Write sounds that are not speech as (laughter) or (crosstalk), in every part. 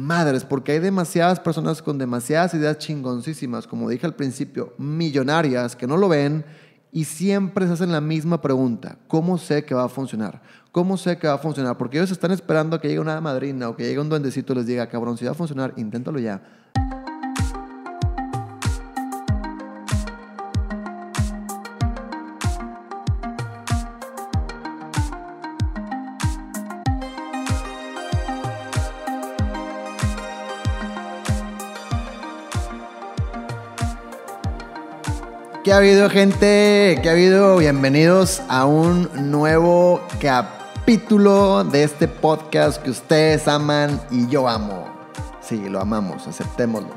madres, porque hay demasiadas personas con demasiadas ideas chingoncísimas, como dije al principio, millonarias, que no lo ven y siempre se hacen la misma pregunta, ¿cómo sé que va a funcionar? ¿Cómo sé que va a funcionar? Porque ellos están esperando que llegue una madrina o que llegue un duendecito y les diga, cabrón, si va a funcionar, inténtalo ya. ¿Qué ha habido, gente? ¿Qué ha habido? Bienvenidos a un nuevo capítulo de este podcast que ustedes aman y yo amo. Sí, lo amamos, aceptémoslo.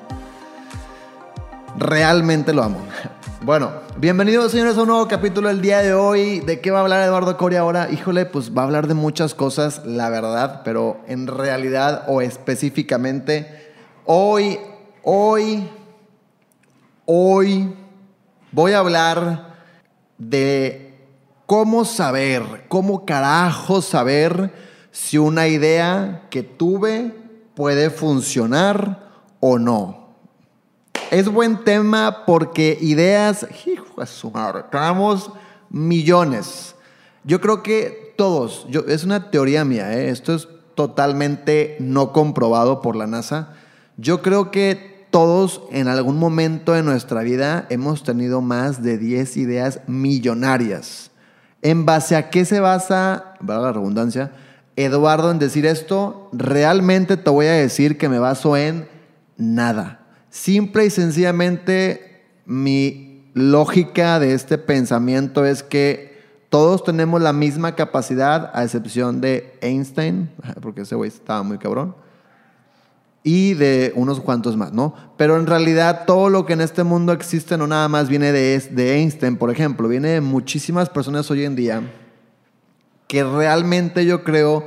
Realmente lo amo. (laughs) Bueno, bienvenidos señores a un nuevo capítulo del día de hoy. ¿De qué va a hablar Eduardo Coria ahora? Híjole, pues va a hablar de muchas cosas, la verdad, pero en realidad o específicamente, hoy, hoy, hoy voy a hablar de cómo saber, cómo carajo saber si una idea que tuve puede funcionar o no. Es buen tema porque ideas, hijo de millones. Yo creo que todos, yo, es una teoría mía, ¿eh? esto es totalmente no comprobado por la NASA. Yo creo que todos en algún momento de nuestra vida hemos tenido más de 10 ideas millonarias. ¿En base a qué se basa, la redundancia, Eduardo en decir esto? Realmente te voy a decir que me baso en nada. Simple y sencillamente mi lógica de este pensamiento es que todos tenemos la misma capacidad, a excepción de Einstein, (laughs) porque ese güey estaba muy cabrón y de unos cuantos más, ¿no? Pero en realidad todo lo que en este mundo existe no nada más viene de, de Einstein, por ejemplo, viene de muchísimas personas hoy en día que realmente yo creo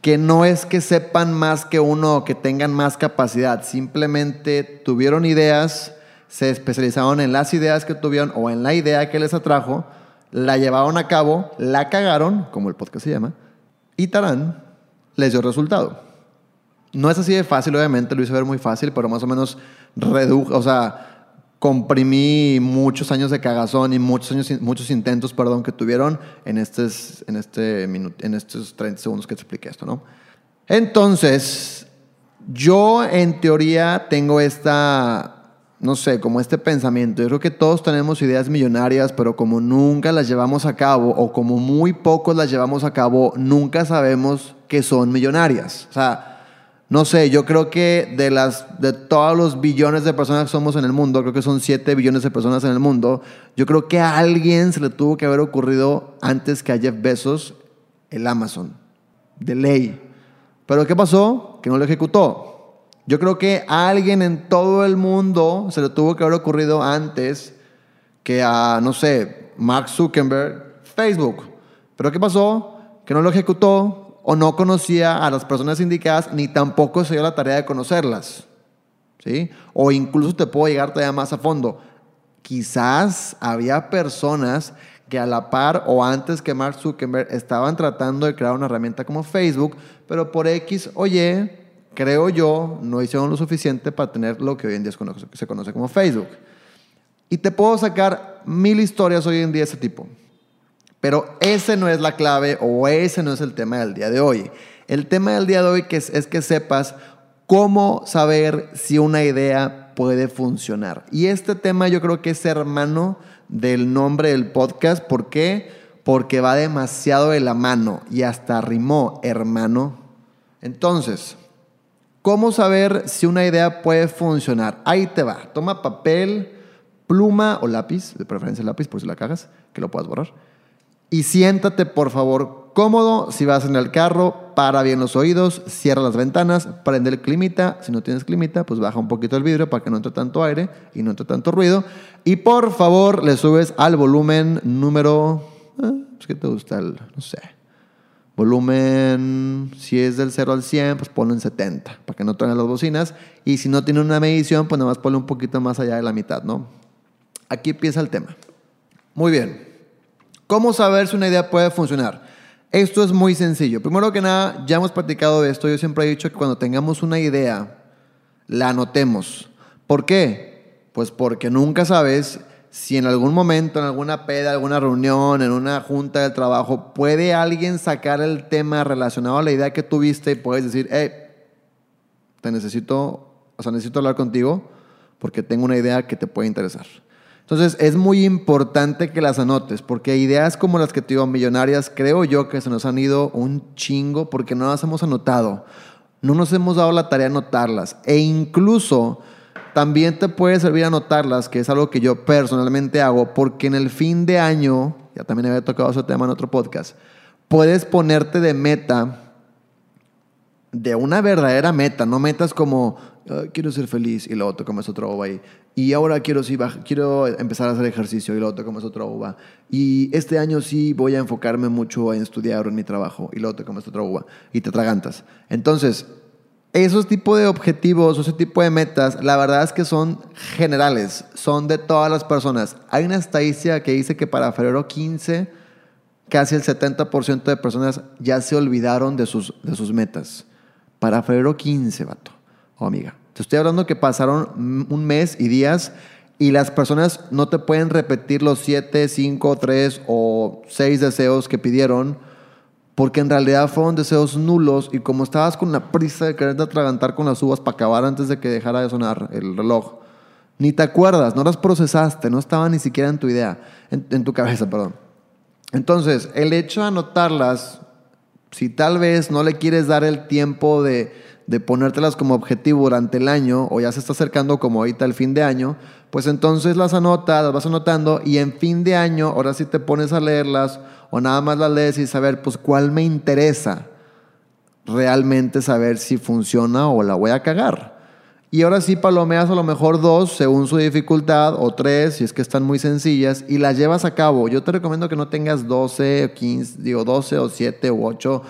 que no es que sepan más que uno o que tengan más capacidad, simplemente tuvieron ideas, se especializaron en las ideas que tuvieron o en la idea que les atrajo, la llevaron a cabo, la cagaron, como el podcast se llama, y Tarán les dio resultado. No es así de fácil, obviamente, lo hice ver muy fácil, pero más o menos redujo, o sea, comprimí muchos años de cagazón y muchos, años, muchos intentos, perdón, que tuvieron en, estos, en, este en estos 30 segundos que te expliqué esto, ¿no? Entonces, yo en teoría tengo esta, no sé, como este pensamiento. Yo creo que todos tenemos ideas millonarias, pero como nunca las llevamos a cabo o como muy pocos las llevamos a cabo, nunca sabemos que son millonarias. O sea, no sé, yo creo que de, las, de todos los billones de personas que somos en el mundo, creo que son 7 billones de personas en el mundo, yo creo que a alguien se le tuvo que haber ocurrido antes que a Jeff Bezos el Amazon, de ley. Pero ¿qué pasó? Que no lo ejecutó. Yo creo que a alguien en todo el mundo se le tuvo que haber ocurrido antes que a, no sé, Mark Zuckerberg, Facebook. Pero ¿qué pasó? Que no lo ejecutó o no conocía a las personas indicadas ni tampoco se dio la tarea de conocerlas. ¿sí? O incluso te puedo llegar todavía más a fondo. Quizás había personas que a la par o antes que Mark Zuckerberg estaban tratando de crear una herramienta como Facebook, pero por X o Y, creo yo, no hicieron lo suficiente para tener lo que hoy en día se conoce como Facebook. Y te puedo sacar mil historias hoy en día de ese tipo. Pero ese no es la clave o ese no es el tema del día de hoy. El tema del día de hoy es, es que sepas cómo saber si una idea puede funcionar. Y este tema yo creo que es hermano del nombre del podcast. ¿Por qué? Porque va demasiado de la mano y hasta rimó hermano. Entonces, ¿cómo saber si una idea puede funcionar? Ahí te va. Toma papel, pluma o lápiz, de preferencia lápiz por si la cagas, que lo puedas borrar y siéntate, por favor, cómodo. Si vas en el carro, para bien los oídos, cierra las ventanas, prende el climita. Si no tienes climita, pues baja un poquito el vidrio para que no entre tanto aire y no entre tanto ruido. Y por favor, le subes al volumen número. Eh, ¿Qué te gusta? El, no sé. Volumen, si es del 0 al 100, pues ponlo en 70 para que no tengan las bocinas. Y si no tiene una medición, pues nada más ponlo un poquito más allá de la mitad, ¿no? Aquí empieza el tema. Muy bien. ¿Cómo saber si una idea puede funcionar? Esto es muy sencillo. Primero que nada, ya hemos platicado de esto. Yo siempre he dicho que cuando tengamos una idea, la anotemos. ¿Por qué? Pues porque nunca sabes si en algún momento, en alguna peda, alguna reunión, en una junta de trabajo, puede alguien sacar el tema relacionado a la idea que tuviste y puedes decir, hey, te necesito, o sea, necesito hablar contigo porque tengo una idea que te puede interesar. Entonces, es muy importante que las anotes, porque ideas como las que te digo, millonarias, creo yo que se nos han ido un chingo porque no las hemos anotado. No nos hemos dado la tarea de anotarlas. E incluso también te puede servir anotarlas, que es algo que yo personalmente hago, porque en el fin de año, ya también había tocado ese tema en otro podcast, puedes ponerte de meta de una verdadera meta, no metas como quiero ser feliz y luego te comes otra uva. Y ahora quiero, sí, quiero empezar a hacer ejercicio y luego te comes otra uva. Y este año sí voy a enfocarme mucho en estudiar en mi trabajo y luego te comes otra uva y te tragantas. Entonces, esos tipos de objetivos, ese tipo de metas, la verdad es que son generales, son de todas las personas. Hay una estadística que dice que para febrero 15, casi el 70% de personas ya se olvidaron de sus, de sus metas. Para febrero 15, vato o amiga. Te estoy hablando que pasaron un mes y días y las personas no te pueden repetir los 7, 5, 3 o 6 deseos que pidieron porque en realidad fueron deseos nulos y como estabas con la prisa de querer atragantar con las uvas para acabar antes de que dejara de sonar el reloj, ni te acuerdas, no las procesaste, no estaban ni siquiera en tu idea, en, en tu cabeza, perdón. Entonces, el hecho de anotarlas, si tal vez no le quieres dar el tiempo de de ponértelas como objetivo durante el año o ya se está acercando como ahorita el fin de año, pues entonces las anotas, las vas anotando y en fin de año ahora sí te pones a leerlas o nada más las lees y saber pues cuál me interesa realmente saber si funciona o la voy a cagar. Y ahora sí palomeas a lo mejor dos según su dificultad o tres si es que están muy sencillas y las llevas a cabo. Yo te recomiendo que no tengas 12 o 15, digo 12 o 7 u 8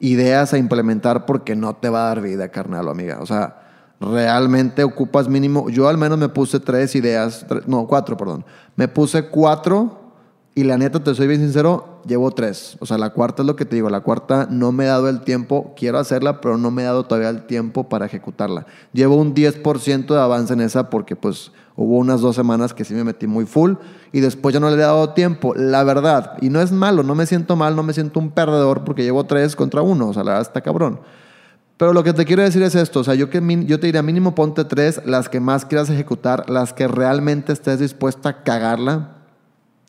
ideas a implementar porque no te va a dar vida, carnal o amiga. O sea, realmente ocupas mínimo, yo al menos me puse tres ideas, no, cuatro, perdón. Me puse cuatro y la neta, te soy bien sincero, llevo tres. O sea, la cuarta es lo que te digo, la cuarta no me he dado el tiempo, quiero hacerla, pero no me he dado todavía el tiempo para ejecutarla. Llevo un 10% de avance en esa porque pues hubo unas dos semanas que sí me metí muy full y después ya no le he dado tiempo, la verdad. Y no es malo, no me siento mal, no me siento un perdedor porque llevo tres contra uno, o sea, la verdad está cabrón. Pero lo que te quiero decir es esto, o sea, yo, que, yo te diría mínimo ponte tres, las que más quieras ejecutar, las que realmente estés dispuesta a cagarla,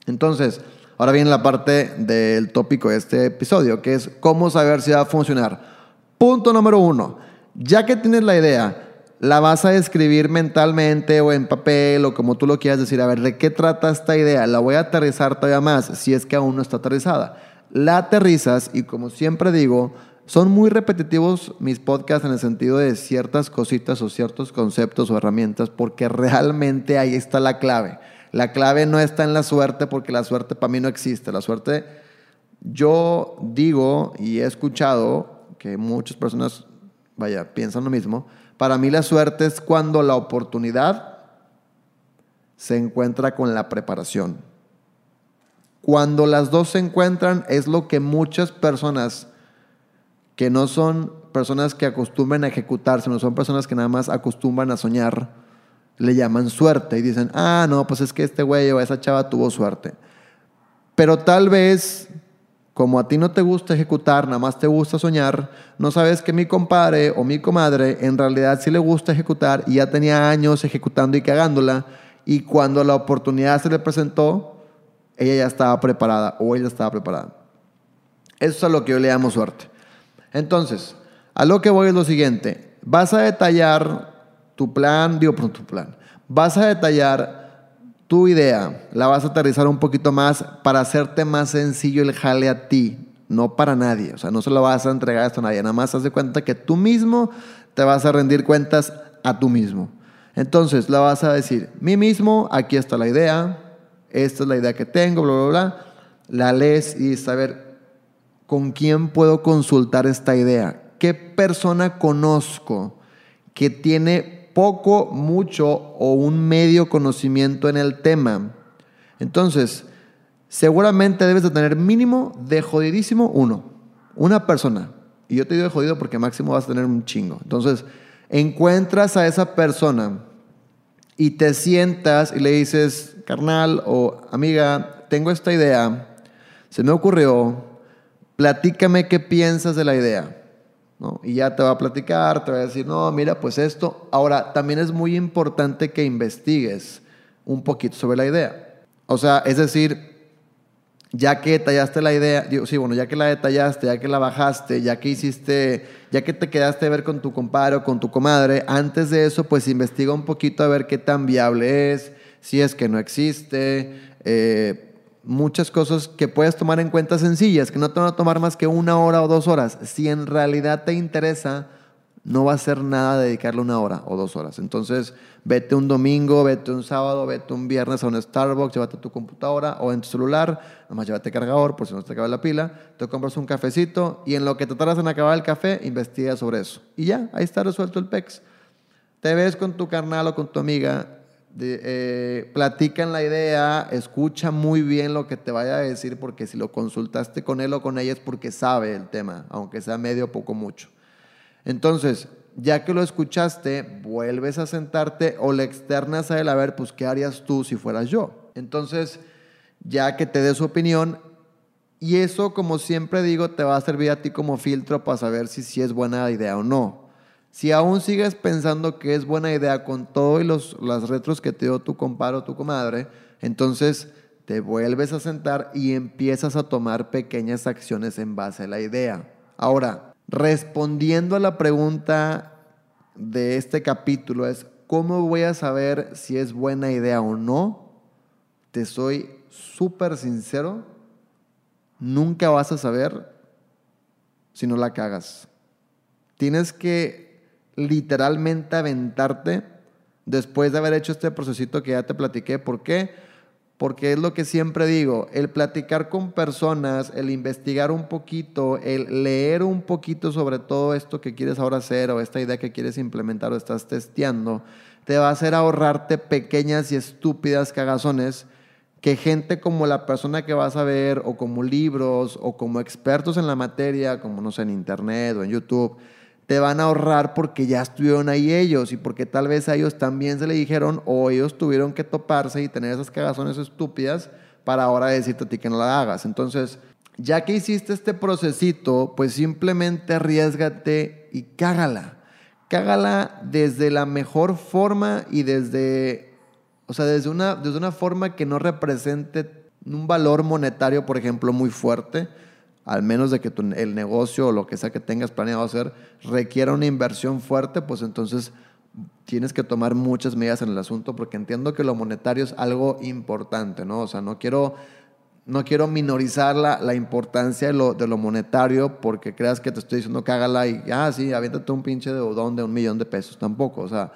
entonces, ahora viene la parte del tópico de este episodio, que es cómo saber si va a funcionar. Punto número uno, ya que tienes la idea, la vas a escribir mentalmente o en papel o como tú lo quieras decir, a ver, ¿de qué trata esta idea? La voy a aterrizar todavía más si es que aún no está aterrizada. La aterrizas y como siempre digo, son muy repetitivos mis podcasts en el sentido de ciertas cositas o ciertos conceptos o herramientas porque (laughs) realmente ahí está la clave. La clave no está en la suerte porque la suerte para mí no existe. La suerte, yo digo y he escuchado que muchas personas, vaya, piensan lo mismo. Para mí la suerte es cuando la oportunidad se encuentra con la preparación. Cuando las dos se encuentran es lo que muchas personas que no son personas que acostumbran a ejecutar, sino son personas que nada más acostumbran a soñar, le llaman suerte y dicen, ah, no, pues es que este güey o esa chava tuvo suerte. Pero tal vez, como a ti no te gusta ejecutar, nada más te gusta soñar, no sabes que mi compadre o mi comadre en realidad sí le gusta ejecutar y ya tenía años ejecutando y cagándola y cuando la oportunidad se le presentó, ella ya estaba preparada o ella estaba preparada. Eso es a lo que yo le llamo suerte. Entonces, a lo que voy es lo siguiente, vas a detallar tu plan, digo, tu plan, vas a detallar tu idea, la vas a aterrizar un poquito más para hacerte más sencillo el jale a ti, no para nadie, o sea, no se lo vas a entregar esto a nadie, nada más haz de cuenta que tú mismo te vas a rendir cuentas a tú mismo. Entonces, la vas a decir, mí mismo, aquí está la idea, esta es la idea que tengo, bla, bla, bla. La lees y saber con quién puedo consultar esta idea, qué persona conozco que tiene poco, mucho o un medio conocimiento en el tema. Entonces, seguramente debes de tener mínimo de jodidísimo uno, una persona. Y yo te digo de jodido porque máximo vas a tener un chingo. Entonces, encuentras a esa persona y te sientas y le dices, carnal o amiga, tengo esta idea, se me ocurrió, platícame qué piensas de la idea. ¿No? Y ya te va a platicar, te va a decir, no, mira, pues esto. Ahora, también es muy importante que investigues un poquito sobre la idea. O sea, es decir, ya que detallaste la idea, sí, bueno, ya que la detallaste, ya que la bajaste, ya que hiciste, ya que te quedaste a ver con tu compadre o con tu comadre, antes de eso, pues investiga un poquito a ver qué tan viable es, si es que no existe, eh, muchas cosas que puedes tomar en cuenta sencillas, que no te van a tomar más que una hora o dos horas. Si en realidad te interesa, no va a ser nada dedicarle una hora o dos horas. Entonces, vete un domingo, vete un sábado, vete un viernes a un Starbucks, llévate tu computadora o en tu celular, nomás llévate cargador por si no te acaba la pila, te compras un cafecito y en lo que te tardas en acabar el café, investiga sobre eso. Y ya, ahí está resuelto el PEX. Te ves con tu carnal o con tu amiga, de, eh, platican la idea, escucha muy bien lo que te vaya a decir, porque si lo consultaste con él o con ella es porque sabe el tema, aunque sea medio o poco mucho. Entonces, ya que lo escuchaste, vuelves a sentarte o le externas a él a ver, pues, ¿qué harías tú si fueras yo? Entonces, ya que te dé su opinión, y eso, como siempre digo, te va a servir a ti como filtro para saber si, si es buena idea o no. Si aún sigues pensando que es buena idea con todos los las retros que te dio tu compadre o tu comadre, entonces te vuelves a sentar y empiezas a tomar pequeñas acciones en base a la idea. Ahora, Respondiendo a la pregunta de este capítulo es, ¿cómo voy a saber si es buena idea o no? Te soy súper sincero, nunca vas a saber si no la cagas. Tienes que literalmente aventarte después de haber hecho este procesito que ya te platiqué. ¿Por qué? porque es lo que siempre digo, el platicar con personas, el investigar un poquito, el leer un poquito sobre todo esto que quieres ahora hacer o esta idea que quieres implementar o estás testeando, te va a hacer ahorrarte pequeñas y estúpidas cagazones que gente como la persona que vas a ver o como libros o como expertos en la materia, como no sé, en internet o en YouTube, te van a ahorrar porque ya estuvieron ahí ellos y porque tal vez a ellos también se le dijeron o ellos tuvieron que toparse y tener esas cagazones estúpidas para ahora decirte a ti que no la hagas. Entonces, ya que hiciste este procesito, pues simplemente arriesgate y cágala. Cágala desde la mejor forma y desde, o sea, desde una, desde una forma que no represente un valor monetario, por ejemplo, muy fuerte, al menos de que el negocio o lo que sea que tengas planeado hacer requiera una inversión fuerte, pues entonces tienes que tomar muchas medidas en el asunto porque entiendo que lo monetario es algo importante, ¿no? O sea, no quiero, no quiero minorizar la, la importancia de lo, de lo, monetario porque creas que te estoy diciendo que hágala y, ah, sí, aviéntate un pinche deudón de un millón de pesos. Tampoco, o sea,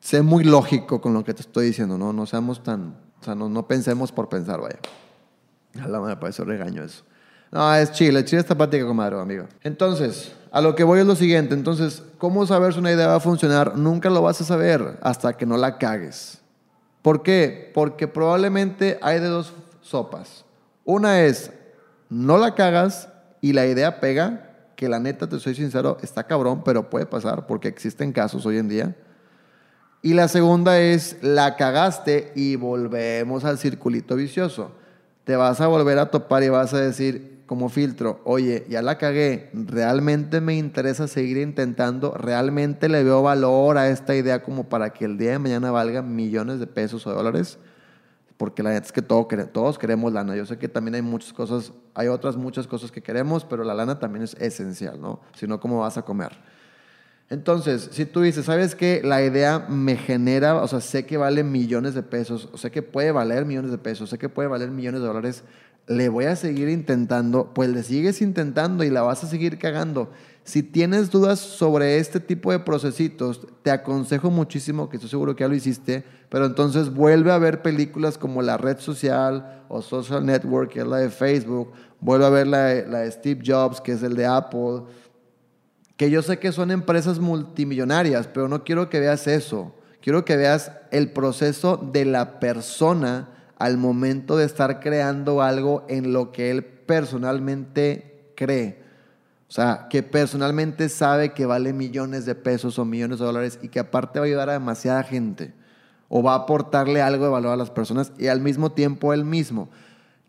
sé muy lógico con lo que te estoy diciendo, ¿no? No seamos tan, o sea, no, no pensemos por pensar, vaya. La me parece regaño eso. No, es chile, chile esta práctica, comadre, amigo. Entonces, a lo que voy es lo siguiente. Entonces, ¿cómo saber si una idea va a funcionar? Nunca lo vas a saber hasta que no la cagues. ¿Por qué? Porque probablemente hay de dos sopas. Una es, no la cagas y la idea pega, que la neta, te soy sincero, está cabrón, pero puede pasar porque existen casos hoy en día. Y la segunda es, la cagaste y volvemos al circulito vicioso. Te vas a volver a topar y vas a decir, como filtro, oye, ya la cagué, realmente me interesa seguir intentando, realmente le veo valor a esta idea como para que el día de mañana valga millones de pesos o dólares, porque la neta es que todos queremos lana. Yo sé que también hay muchas cosas, hay otras muchas cosas que queremos, pero la lana también es esencial, ¿no? Si no, ¿cómo vas a comer? Entonces, si tú dices, ¿sabes qué? La idea me genera, o sea, sé que vale millones de pesos, sé que puede valer millones de pesos, sé que puede valer millones de dólares, le voy a seguir intentando, pues le sigues intentando y la vas a seguir cagando. Si tienes dudas sobre este tipo de procesitos, te aconsejo muchísimo, que estoy seguro que ya lo hiciste, pero entonces vuelve a ver películas como La Red Social o Social Network, que es la de Facebook, vuelve a ver la de, Steve Jobs, que es el de Apple, que yo sé que son empresas multimillonarias, pero no quiero que veas eso. Quiero que veas el proceso de la persona al momento de estar creando algo en lo que él personalmente cree. O sea, que personalmente sabe que vale millones de pesos o millones de dólares y que aparte va a ayudar a demasiada gente o va a aportarle algo de valor a las personas y al mismo tiempo él mismo.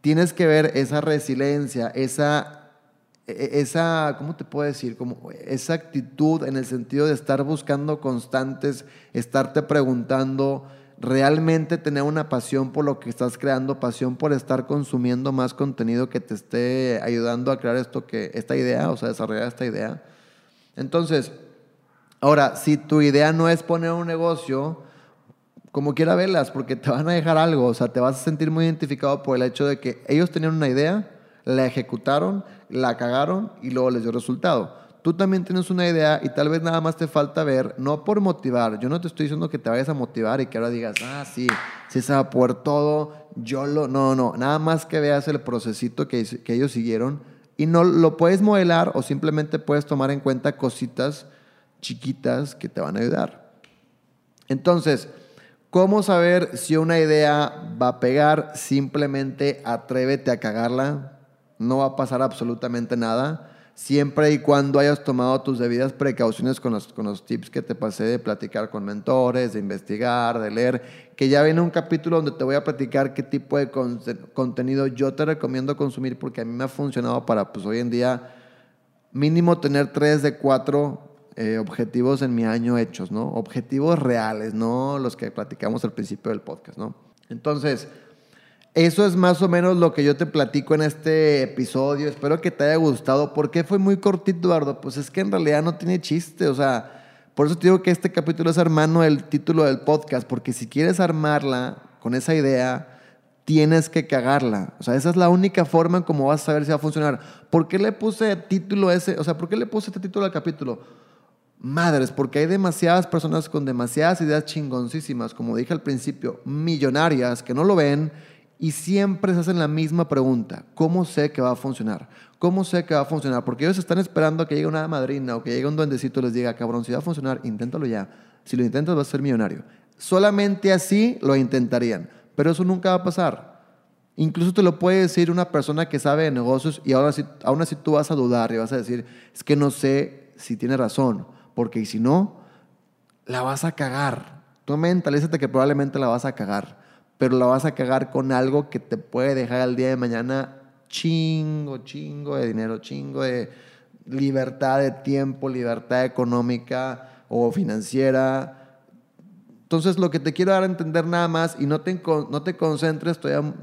Tienes que ver esa resiliencia, esa, e, e, esa ¿cómo te puedo decir? Como esa actitud en el sentido de estar buscando constantes, estarte preguntando, realmente tener una pasión por lo que estás creando, pasión por estar consumiendo más contenido que te esté ayudando a crear esto que esta idea, o sea, desarrollar esta idea. Entonces, ahora, si tu idea no es poner un negocio, como quiera verlas, porque te van a dejar algo, o sea, te vas a sentir muy identificado por el hecho de que ellos tenían una idea, la ejecutaron, la cagaron y luego les dio resultado tú también tienes una idea y tal vez nada más te falta ver, no por motivar, yo no te estoy diciendo que te vayas a motivar y que ahora digas, ah, sí, sí se va por todo, yo lo, no, no, nada más que veas el procesito que, que ellos siguieron y no lo puedes modelar o simplemente puedes tomar en cuenta cositas chiquitas que te van a ayudar. Entonces, ¿cómo saber si una idea va a pegar? Simplemente atrévete a cagarla, no va a pasar absolutamente nada siempre y cuando hayas tomado tus debidas precauciones con los, con los tips que te pasé de platicar con mentores, de investigar, de leer, que ya viene un capítulo donde te voy a platicar qué tipo de contenido yo te recomiendo consumir porque a mí me ha funcionado para, pues hoy en día, mínimo tener tres de cuatro eh, objetivos en mi año hechos, ¿no? Objetivos reales, no los que platicamos al principio del podcast, ¿no? Entonces, eso es más o menos lo que yo te platico en este episodio. Espero que te haya gustado. ¿Por qué fue muy cortito, Eduardo? Pues es que en realidad no tiene chiste. O sea, por eso te digo que este capítulo es hermano del título del podcast. Porque si quieres armarla con esa idea, tienes que cagarla. O sea, esa es la única forma en cómo vas a saber si va a funcionar. ¿Por qué le puse título ese? O sea, ¿por qué le puse este título al capítulo? Madres, porque hay demasiadas personas con demasiadas ideas chingoncísimas, como dije al principio, millonarias, que no lo ven y siempre se hacen la misma pregunta, ¿cómo sé que va a funcionar? ¿Cómo sé que va a funcionar? Porque ellos están esperando a que llegue una madrina o que llegue un duendecito y les diga, cabrón, si va a funcionar, inténtalo ya. Si lo intentas vas a ser millonario. Solamente así lo intentarían, pero eso nunca va a pasar. Incluso te lo puede decir una persona que sabe de negocios y ahora sí, aún así tú vas a dudar y vas a decir, es que no sé si tiene razón, porque si no, la vas a cagar. Tú mentalízate que probablemente la vas a cagar pero la vas a cagar con algo que te puede dejar al día de mañana chingo, chingo de dinero, chingo de libertad de tiempo, libertad económica o financiera. Entonces lo que te quiero dar a entender nada más y no te, no te concentres todavía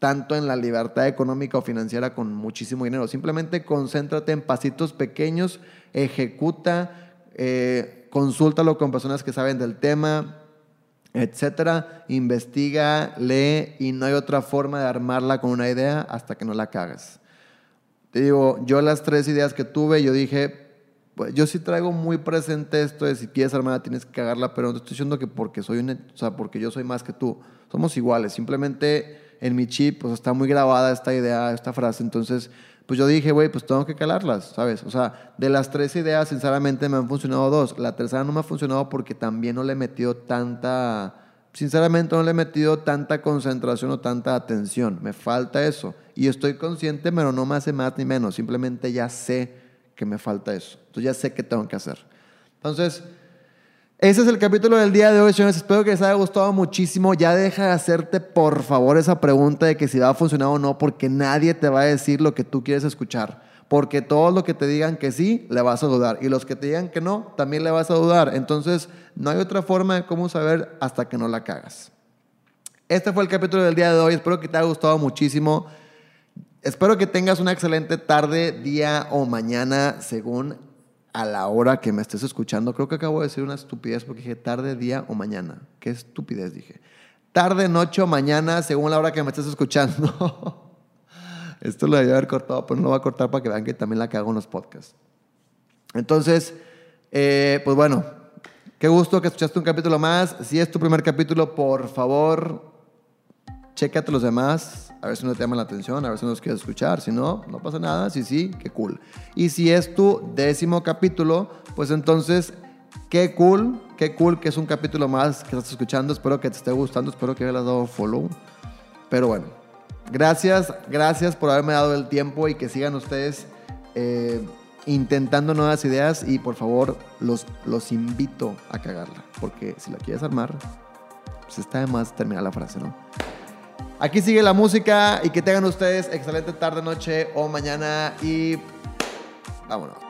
tanto en la libertad económica o financiera con muchísimo dinero. Simplemente concéntrate en pasitos pequeños, ejecuta, eh, consúltalo con personas que saben del tema, etcétera, investiga, lee y no hay otra forma de armarla con una idea hasta que no la cagas. Te digo, yo las tres ideas que tuve, yo dije, pues yo sí traigo muy presente esto si quieres armarla tienes que cagarla, pero no te estoy diciendo que porque soy un, o sea, porque yo soy más que tú. Somos iguales, simplemente en mi chip pues está muy grabada esta idea, esta frase, entonces pues yo dije, güey, pues tengo que calarlas, ¿sabes? O sea, de las tres ideas, sinceramente me han funcionado dos. La tercera no me ha funcionado porque también no le he metido tanta, sinceramente no le he metido tanta concentración o tanta atención. Me falta eso. Y estoy consciente, pero no me hace más ni menos. Simplemente ya sé que me falta eso. Entonces ya sé qué tengo que hacer. Entonces, ese es el capítulo del día de hoy, señores. Espero que les haya gustado muchísimo. Ya deja de hacerte, por favor, esa pregunta de que si va a funcionar o no, porque nadie te va a decir lo que tú quieres escuchar. Porque todos los que te digan que sí, le vas a dudar. Y los que te digan que no, también le vas a dudar. Entonces, no hay otra forma de cómo saber hasta que no la cagas. Este fue el capítulo del día de hoy. Espero que te haya gustado muchísimo. Espero que tengas una excelente tarde, día o mañana, según a la hora que me estés escuchando. Creo que acabo de decir una estupidez porque dije tarde, día o mañana. Qué estupidez dije. Tarde, noche o mañana, según la hora que me estés escuchando. (laughs) Esto lo debía haber cortado, pero no lo voy a cortar para que vean que también la cago en los podcasts. Entonces, eh, pues bueno, qué gusto que escuchaste un capítulo más. Si es tu primer capítulo, por favor, chécate los demás, a ver si no te llaman la atención, a ver si no los quieres escuchar. Si no, no pasa nada. Si sí, qué cool. Y si es tu décimo capítulo, pues entonces, qué cool, qué cool que es un capítulo más que estás escuchando. Espero que te esté gustando, espero que hayas dado follow. Pero bueno, gracias, gracias por haberme dado el tiempo y que sigan ustedes eh, intentando nuevas ideas. Y por favor, los, los invito a cagarla, porque si la quieres armar, pues está de más terminar la frase, ¿no? Aquí sigue la música y que tengan ustedes excelente tarde, noche o mañana y vámonos.